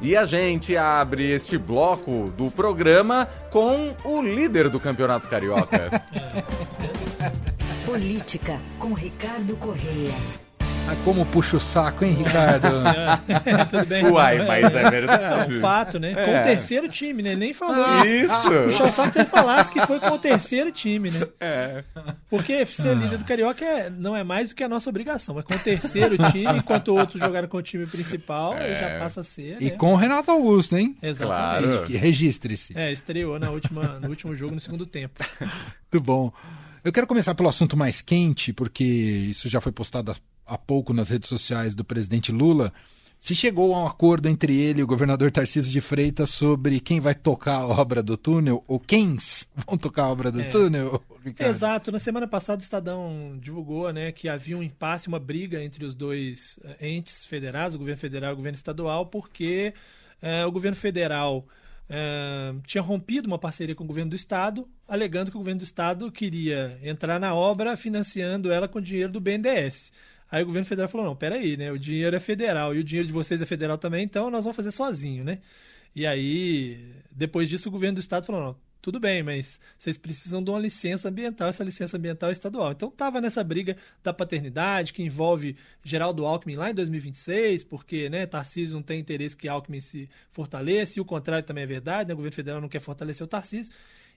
E a gente abre este bloco do programa com o líder do Campeonato Carioca. Política com Ricardo Correia. Ah, como puxa o saco, hein, Ricardo? É, tudo bem. Uai, mas é É verdade. um fato, né? Com É. o terceiro time, né? Nem falou isso. Isso! Puxar o saco se ele falasse que foi com o terceiro time, né? É. Porque ser líder do Carioca é- não é mais do que a nossa obrigação. Mas com o terceiro time, enquanto outros jogaram com o time principal, É. já passa a ser. E né? com o Renato Augusto, hein? Exatamente. Claro. Que Registre-se. É, estreou na última, no último jogo, no segundo tempo. Muito bom. Eu quero começar pelo assunto mais quente, porque isso já foi postado há- há pouco nas redes sociais do presidente Lula. Se chegou a um acordo entre ele e o governador Tarcísio de Freitas sobre quem vai tocar a obra do túnel, ou quens vão tocar a obra do É. túnel, Ricardo? Exato. Na semana passada o Estadão divulgou né, que havia um impasse, uma briga entre os dois eh, entes federais, o governo federal e o governo estadual, porque eh, o governo federal eh, tinha rompido uma parceria com o governo do estado, alegando que o governo do estado queria entrar na obra financiando ela com dinheiro do BNDES. Aí o governo federal falou: não, peraí, né? O dinheiro é federal e o dinheiro de vocês é federal também, então nós vamos fazer sozinho, né? E aí, depois disso, o governo do estado falou: não, tudo bem, mas vocês precisam de uma licença ambiental, essa licença ambiental é estadual. Então estava nessa briga da paternidade que envolve Geraldo Alckmin lá em 2026, porque né, Tarcísio não tem interesse que Alckmin se fortaleça, e o contrário também é verdade, né, o governo federal não quer fortalecer o Tarcísio,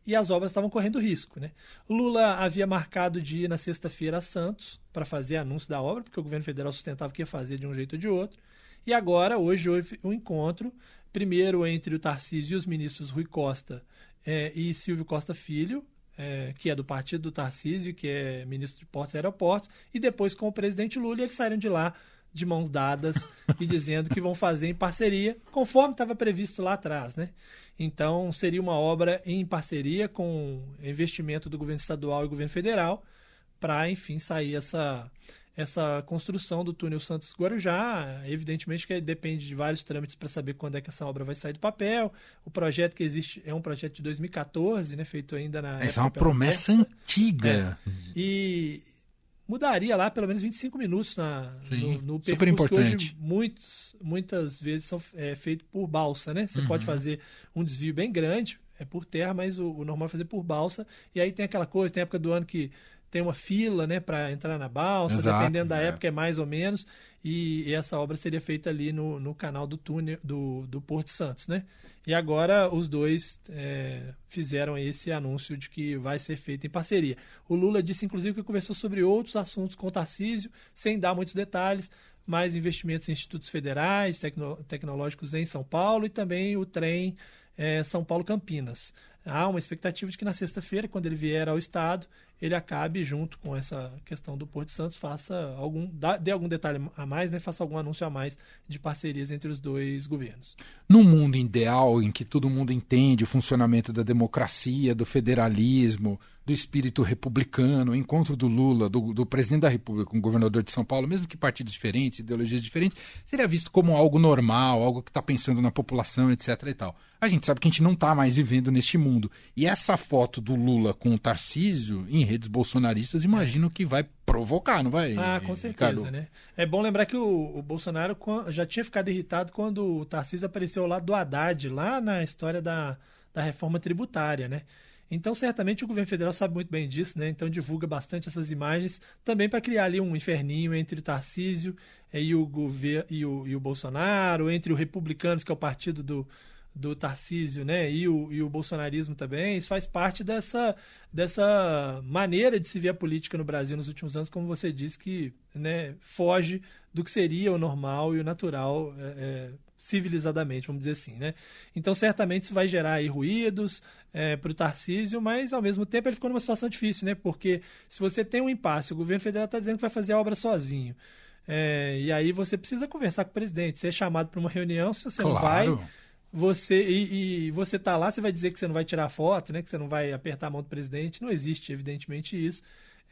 e as obras estavam correndo risco. Né? Lula havia marcado de ir na sexta-feira a Santos para fazer anúncio da obra, porque o governo federal sustentava que ia fazer de um jeito ou de outro. E agora, hoje, houve um encontro, primeiro entre o Tarcísio e os ministros Rui Costa eh, e Silvio Costa Filho, eh, que é do partido do Tarcísio, que é ministro de Portos e Aeroportos, e depois com o presidente Lula, e eles saíram de lá de mãos dadas e dizendo que vão fazer em parceria, conforme estava previsto lá atrás, né? Então, seria uma obra em parceria com investimento do governo estadual e governo federal, para, enfim, sair essa, essa construção do túnel Santos Guarujá. Evidentemente que depende de vários trâmites para saber quando é que essa obra vai sair do papel. O projeto que existe é um projeto de 2014, né, feito ainda na. Essa é uma promessa antiga. E mudaria lá pelo menos 25 minutos na, Sim, no, no super importante. hoje muitos, muitas vezes são é, feitos por balsa, né? Você Uhum. pode fazer um desvio bem grande, é por terra, mas o, o normal é fazer por balsa. E aí tem aquela coisa, tem época do ano que tem uma fila, né, para entrar na balsa, Exato, dependendo da é. época é mais ou menos. E, e essa obra seria feita ali no, no canal do túnel do, do Porto Santos, né? E agora os dois é, fizeram esse anúncio de que vai ser feito em parceria. O Lula disse, inclusive, que conversou sobre outros assuntos com o Tarcísio, sem dar muitos detalhes, mais investimentos em institutos federais, tecno- tecnológicos em São Paulo e também o trem é, São Paulo-Campinas. Há uma expectativa de que na sexta-feira, quando ele vier ao Estado, ele acabe, junto com essa questão do Porto Santos, faça algum, dê algum detalhe a mais, né, faça algum anúncio a mais de parcerias entre os dois governos. Num mundo ideal em que todo mundo entende o funcionamento da democracia, do federalismo, do espírito republicano, o encontro do Lula, do, do presidente da República com o governador de São Paulo, mesmo que partidos diferentes, ideologias diferentes, seria visto como algo normal, algo que está pensando na população, etc. e tal. A gente sabe que a gente não está mais vivendo neste mundo. E essa foto do Lula com o Tarcísio em redes bolsonaristas, imagino que vai provocar, não vai? Ah, com certeza, Ricardo? né? É bom lembrar que o, o Bolsonaro já tinha ficado irritado quando o Tarcísio apareceu ao lado do Haddad, lá na história da, da reforma tributária, né? Então, certamente o governo federal sabe muito bem disso, né? Então divulga bastante essas imagens também para criar ali um inferninho entre o Tarcísio eh, e o, e, o, e o Bolsonaro, entre o Republicanos, que é o partido do, do Tarcísio, né? E o, e o bolsonarismo também. Isso faz parte dessa, dessa maneira de se ver a política no Brasil nos últimos anos, como você disse, que né, foge do que seria o normal e o natural é, é, civilizadamente, vamos dizer assim, né? Então, certamente isso vai gerar aí ruídos para o Tarcísio, mas ao mesmo tempo ele ficou numa situação difícil, né? Porque se você tem um impasse, o governo federal está dizendo que vai fazer a obra sozinho. é, e aí você precisa conversar com o presidente, ser chamado para uma reunião, se você não vai, Claro. Você e, e você tá lá, você vai dizer que você não vai tirar foto, né? Que você não vai apertar a mão do presidente. Não existe, evidentemente, isso.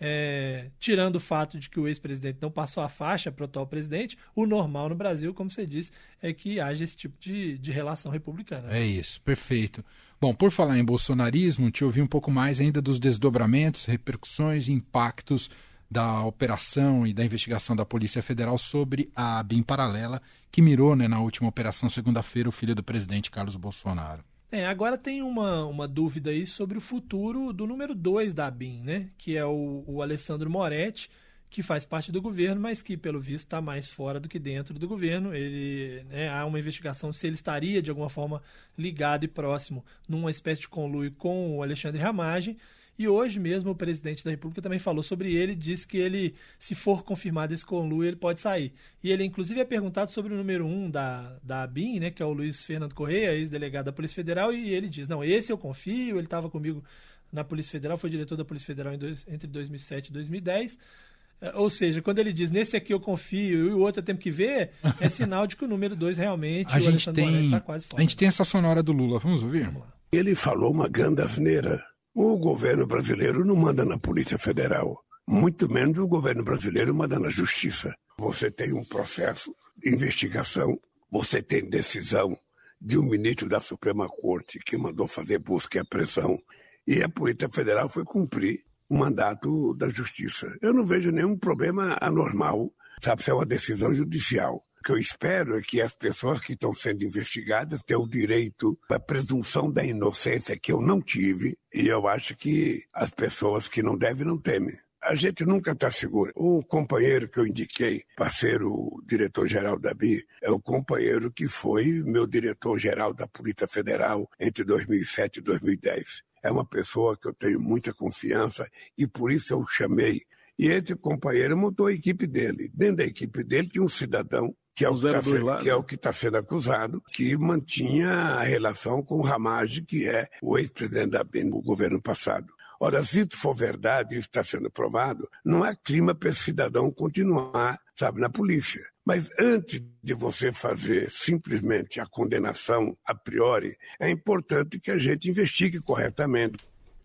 É, tirando o fato de que o ex-presidente não passou a faixa para o atual presidente, o normal no Brasil, como você disse, é que haja esse tipo de, de relação republicana. É isso, perfeito. Bom, por falar em bolsonarismo, te ouvi um pouco mais ainda dos desdobramentos, repercussões e impactos da operação e da investigação da Polícia Federal sobre a BIM paralela, que mirou né, na última operação, segunda-feira, o filho do presidente Carlos Bolsonaro. É, agora tem uma, uma dúvida aí sobre o futuro do número 2 da BIM, né? Que é o, o Alessandro Moretti, que faz parte do governo, mas que, pelo visto, está mais fora do que dentro do governo. Ele, né, há uma investigação se ele estaria, de alguma forma, ligado e próximo numa espécie de conluio com o Alexandre Ramagem. E hoje mesmo o presidente da República também falou sobre ele, disse que ele, se for confirmado esse conluio, ele pode sair. E ele, inclusive, é perguntado sobre o número um da, da ABIN, né, que é o Luiz Fernando Correia, ex-delegado da Polícia Federal, e ele diz, não, esse eu confio, ele estava comigo na Polícia Federal, foi diretor da Polícia Federal dois, entre 2007 e 2010, é, ou seja, quando ele diz nesse aqui eu confio e o outro eu tenho que ver, é sinal de que o número 2 realmente, a gente tem, tá quase fora. A gente tem essa sonora do Lula, vamos ouvir? Vamos ele falou uma grande asneira. O governo brasileiro não manda na Polícia Federal, muito menos o governo brasileiro manda na Justiça. Você tem um processo de investigação, você tem decisão de um ministro da Suprema Corte que mandou fazer busca e apreensão, e a Polícia Federal foi cumprir o mandato da justiça. Eu não vejo nenhum problema anormal, sabe, se é uma decisão judicial. O que eu espero é que as pessoas que estão sendo investigadas tenham o direito à presunção da inocência que eu não tive, e eu acho que as pessoas que não devem não temem. A gente nunca está seguro. O companheiro que eu indiquei para ser o diretor-geral da BI é o companheiro que foi meu diretor-geral da Polícia Federal entre 2007 e 2010 é uma pessoa que eu tenho muita confiança e por isso eu o chamei. E esse companheiro montou a equipe dele. Dentro da equipe dele tinha um cidadão que é, o que, é o que está sendo acusado, que mantinha a relação com o Ramage, que é o ex-presidente da BEN no governo passado. Ora, se isso for verdade, isso está sendo provado, não há clima para esse cidadão continuar, sabe, na polícia. Mas antes de você fazer simplesmente a condenação a priori, é importante que a gente investigue corretamente.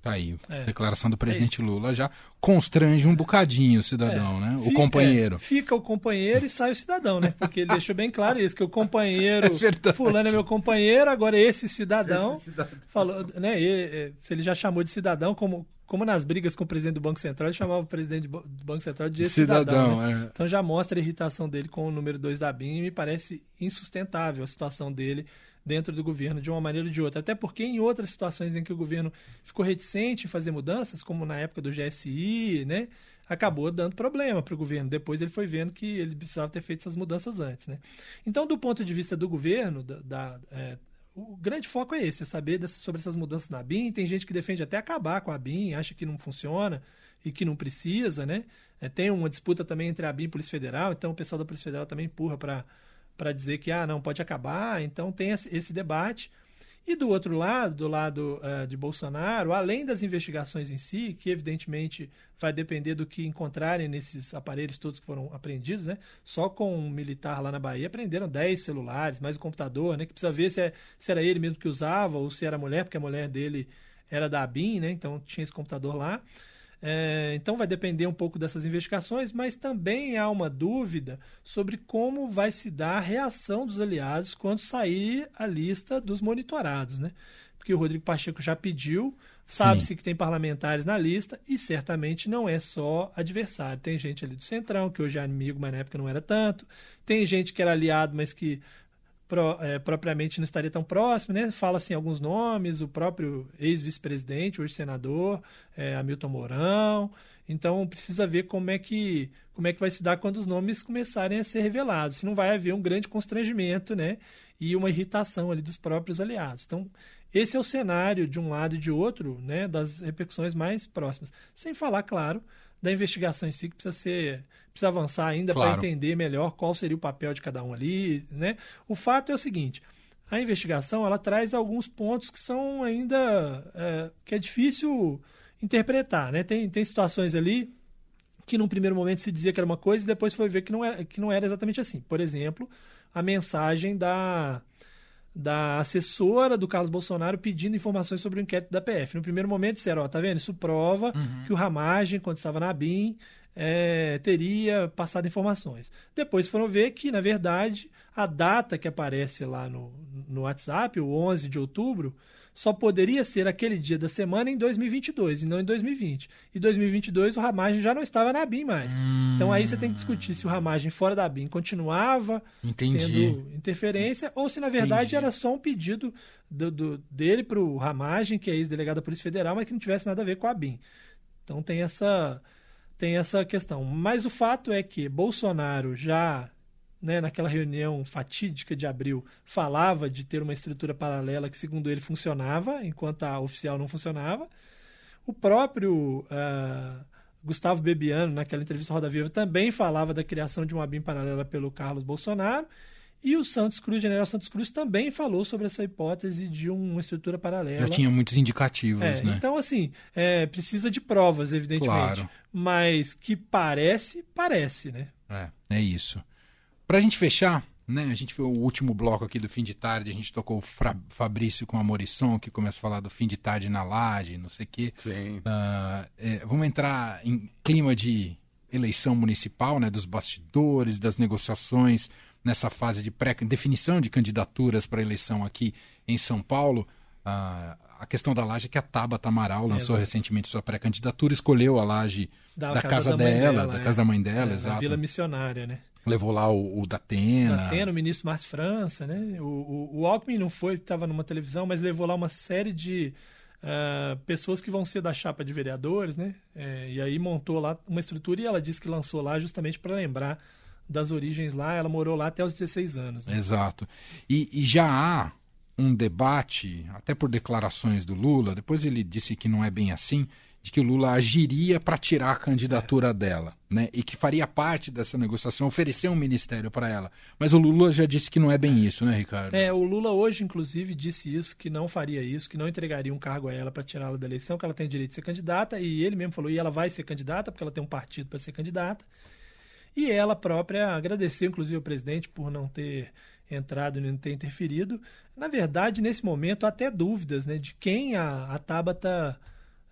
Tá aí. É. Declaração do presidente é Lula já constrange um bocadinho o cidadão, é. né? O fica, companheiro. É, fica o companheiro e sai o cidadão, né? Porque ele deixou bem claro isso, que o companheiro. É fulano é meu companheiro, agora esse cidadão. Esse cidadão. Falou, né? Se ele já chamou de cidadão, como, como nas brigas com o presidente do Banco Central, ele chamava o presidente do Banco Central de cidadão. cidadão né? é. Então já mostra a irritação dele com o número 2 da BIM e me parece insustentável a situação dele dentro do governo de uma maneira ou de outra. Até porque em outras situações em que o governo ficou reticente em fazer mudanças, como na época do GSI, né, acabou dando problema para o governo. Depois ele foi vendo que ele precisava ter feito essas mudanças antes. Né? Então, do ponto de vista do governo, da, da é, o grande foco é esse, é saber sobre essas mudanças na BIM. Tem gente que defende até acabar com a BIM, acha que não funciona e que não precisa, né? É, tem uma disputa também entre a BIM e a Polícia Federal, então o pessoal da Polícia Federal também empurra para para dizer que ah, não pode acabar. Então tem esse debate. E do outro lado, do lado uh, de Bolsonaro, além das investigações em si, que evidentemente vai depender do que encontrarem nesses aparelhos todos que foram apreendidos, né? Só com um militar lá na Bahia prenderam 10 celulares, mais o computador, né? Que precisa ver se, é, se era ele mesmo que usava ou se era mulher, porque a mulher dele era da ABIN, né? Então tinha esse computador lá. É, então vai depender um pouco dessas investigações, mas também há uma dúvida sobre como vai se dar a reação dos aliados quando sair a lista dos monitorados, né? Porque o Rodrigo Pacheco já pediu, sabe-se que tem parlamentares na lista e certamente não é só adversário. Tem gente ali do Centrão, que hoje é amigo, mas na época não era tanto. Tem gente que era aliado, mas que pro, é, propriamente não estaria tão próximo, né? Fala-se em alguns nomes, o próprio ex-vice-presidente, hoje senador, é, Hamilton Mourão. Então precisa ver como é que como é que vai se dar quando os nomes começarem a ser revelados. Se não vai haver um grande constrangimento, né? E uma irritação ali dos próprios aliados. Então esse é o cenário de um lado e de outro, né? Das repercussões mais próximas. Sem falar, claro, da investigação em si, que precisa ser precisa avançar ainda claro. para entender melhor qual seria o papel de cada um ali, né? O fato é o seguinte, a investigação ela traz alguns pontos que são ainda é, que é difícil interpretar, né? Tem, tem situações ali que num primeiro momento se dizia que era uma coisa e depois foi ver que não era, que não era exatamente assim. Por exemplo, a mensagem da da assessora do Carlos Bolsonaro pedindo informações sobre o inquérito da PF. No primeiro momento disseram, ó, tá vendo? Isso prova uhum. que o Ramagem, quando estava na BIM, é, teria passado informações. Depois foram ver que, na verdade, a data que aparece lá no, no WhatsApp, o 11 de outubro, só poderia ser aquele dia da semana em 2022 e não em 2020. E 2022 o Ramagem já não estava na BIM mais. Hum. Então aí você tem que discutir se o Ramagem fora da BIM continuava Entendi. tendo interferência ou se na verdade Entendi. era só um pedido do, do, dele para o Ramagem, que é ex-delegado da Polícia Federal, mas que não tivesse nada a ver com a BIM. Então tem essa, tem essa questão. Mas o fato é que Bolsonaro já né, naquela reunião fatídica de abril, falava de ter uma estrutura paralela que, segundo ele, funcionava, enquanto a oficial não funcionava. O próprio uh, Gustavo Bebiano, naquela entrevista Roda Viva, também falava da criação de uma BIM paralela pelo Carlos Bolsonaro. E o Santos Cruz, General Santos Cruz, também falou sobre essa hipótese de uma estrutura paralela. Já tinha muitos indicativos, é, né? Então, assim, é, precisa de provas, evidentemente. Claro. Mas que parece, parece, né? É, é isso. Pra gente fechar, né? A gente foi o último bloco aqui do fim de tarde, a gente tocou o Fra Fabrício com a Morisson, que começa a falar do fim de tarde na laje, não sei o quê. Sim. Uh, é, vamos entrar em clima de eleição municipal, né? Dos bastidores, das negociações nessa fase de pré-definição de candidaturas para eleição aqui em São Paulo. Uh, a questão da laje é que a Tabata Amaral lançou recentemente sua pré-candidatura, escolheu a laje da, da casa, casa, da dela, dela, da é. casa da mãe dela, é, exato. Vila Missionária, né? Levou lá o, o Datena. Datena, o ministro Márcio França, né? O, o, o Alckmin não foi, estava numa televisão, mas levou lá uma série de uh, pessoas que vão ser da chapa de vereadores, né? É, e aí montou lá uma estrutura e ela disse que lançou lá justamente para lembrar das origens lá. Ela morou lá até os 16 anos. Né? Exato. E, e já há um debate, até por declarações do Lula, depois ele disse que não é bem assim, de que o Lula agiria para tirar a candidatura dela, né? E que faria parte dessa negociação, oferecer um ministério para ela. Mas o Lula já disse que não é bem isso, né, Ricardo? É, o Lula hoje, inclusive, disse isso, que não faria isso, que não entregaria um cargo a ela para tirá-la da eleição, que ela tem direito de ser candidata, e ele mesmo falou, e ela vai ser candidata, porque ela tem um partido para ser candidata. E ela própria agradeceu, inclusive, ao presidente por não ter entrado e não ter interferido. Na verdade, nesse momento, há até dúvidas né, de quem a, a Tabata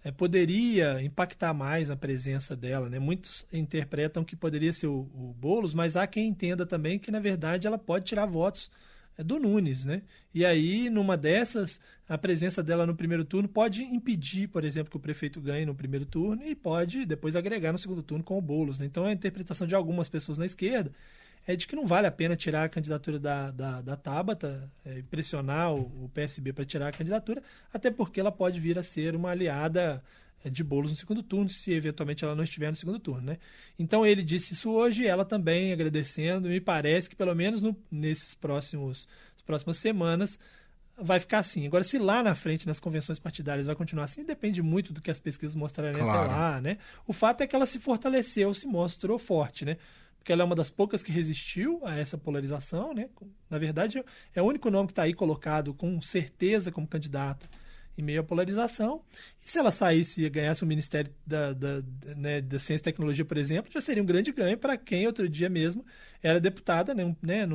é, poderia impactar mais a presença dela. Né? Muitos interpretam que poderia ser o, o Boulos, mas há quem entenda também que, na verdade, ela pode tirar votos do Nunes. Né? E aí, numa dessas, a presença dela no primeiro turno pode impedir, por exemplo, que o prefeito ganhe no primeiro turno e pode depois agregar no segundo turno com o Boulos. Né? Então, a interpretação de algumas pessoas na esquerda é de que não vale a pena tirar a candidatura da, da, da Tabata, é, pressionar o, o PSB para tirar a candidatura, até porque ela pode vir a ser uma aliada é, de bolos no segundo turno, se eventualmente ela não estiver no segundo turno. Né? Então ele disse isso hoje, ela também agradecendo, me parece que pelo menos no, nesses próximos próximas semanas vai ficar assim. Agora, se lá na frente, nas convenções partidárias, vai continuar assim, depende muito do que as pesquisas mostrarem Claro. até lá, né? O fato é que ela se fortaleceu, se mostrou forte, né? Porque ela é uma das poucas que resistiu a essa polarização, né? Na verdade, é o único nome que está aí colocado com certeza como candidata em meio à polarização. E se ela saísse e ganhasse o Ministério da, da, né, da Ciência e Tecnologia, por exemplo, já seria um grande ganho para quem outro dia mesmo era deputada, né, né,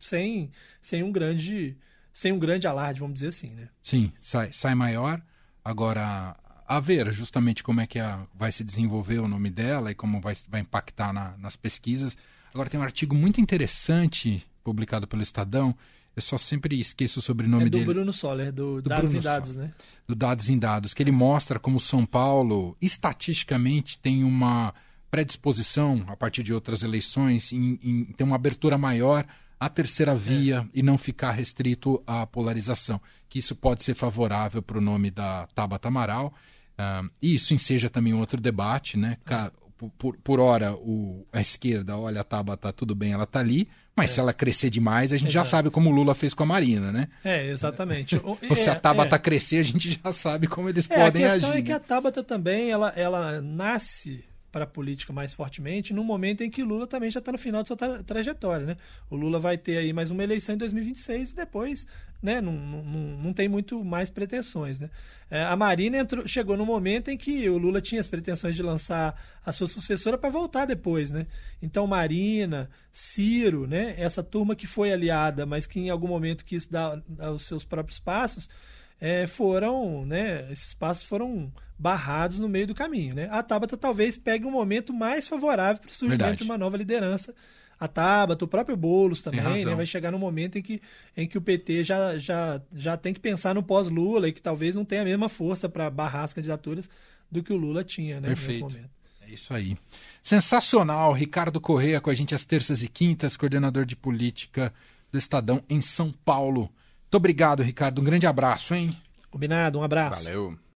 sem, sem um grande sem um grande alarde, vamos dizer assim, né? Sim, sai, sai maior. Agora, a ver justamente como é que a- vai se desenvolver o nome dela e como vai, vai impactar na- nas pesquisas. Agora, tem um artigo muito interessante publicado pelo Estadão. Eu só sempre esqueço o sobrenome é do dele. Bruno Soller, do, Do Dados Bruno e Dados, Soller. né? do Dados em Dados, que ele mostra como São Paulo, estatisticamente, tem uma predisposição, a partir de outras eleições, em, em ter uma abertura maior à terceira via e não ficar restrito à polarização. Que isso pode ser favorável para o nome da Tabata Amaral. Ah, e isso enseja também outro debate, né? Por, por, por hora, o, a esquerda, olha, a Tabata, tudo bem, ela tá ali, mas se ela crescer demais, a gente já Exato. sabe como o Lula fez com a Marina, né? É, exatamente. Ou se a é, Tabata é. crescer, a gente já sabe como eles É, a podem questão agir. é que né? a Tabata também, ela, ela nasce para a política mais fortemente no momento em que Lula também já está no final de sua tra trajetória, né? O Lula vai ter aí mais uma eleição em 2026 e depois, né, não, não, não- tem muito mais pretensões, né? É, a Marina entrou, chegou no momento em que o Lula tinha as pretensões de lançar a sua sucessora para voltar depois, né? Então Marina, Ciro, né, essa turma que foi aliada, mas que em algum momento quis dar os seus próprios passos, é, foram, né, esses passos foram barrados no meio do caminho. Né? A Tabata talvez pegue um momento mais favorável para o surgimento Verdade. de uma nova liderança. A Tabata, o próprio Boulos também, né, vai chegar num momento em que, em que o PT já, já, já tem que pensar no pós-Lula e que talvez não tenha a mesma força para barrar as candidaturas do que o Lula tinha né, Perfeito. nesse momento. É isso aí. Sensacional. Ricardo Correia com a gente às terças e quintas, coordenador de política do Estadão em São Paulo. Muito obrigado, Ricardo. Um grande abraço, hein? Combinado? Um abraço. Valeu.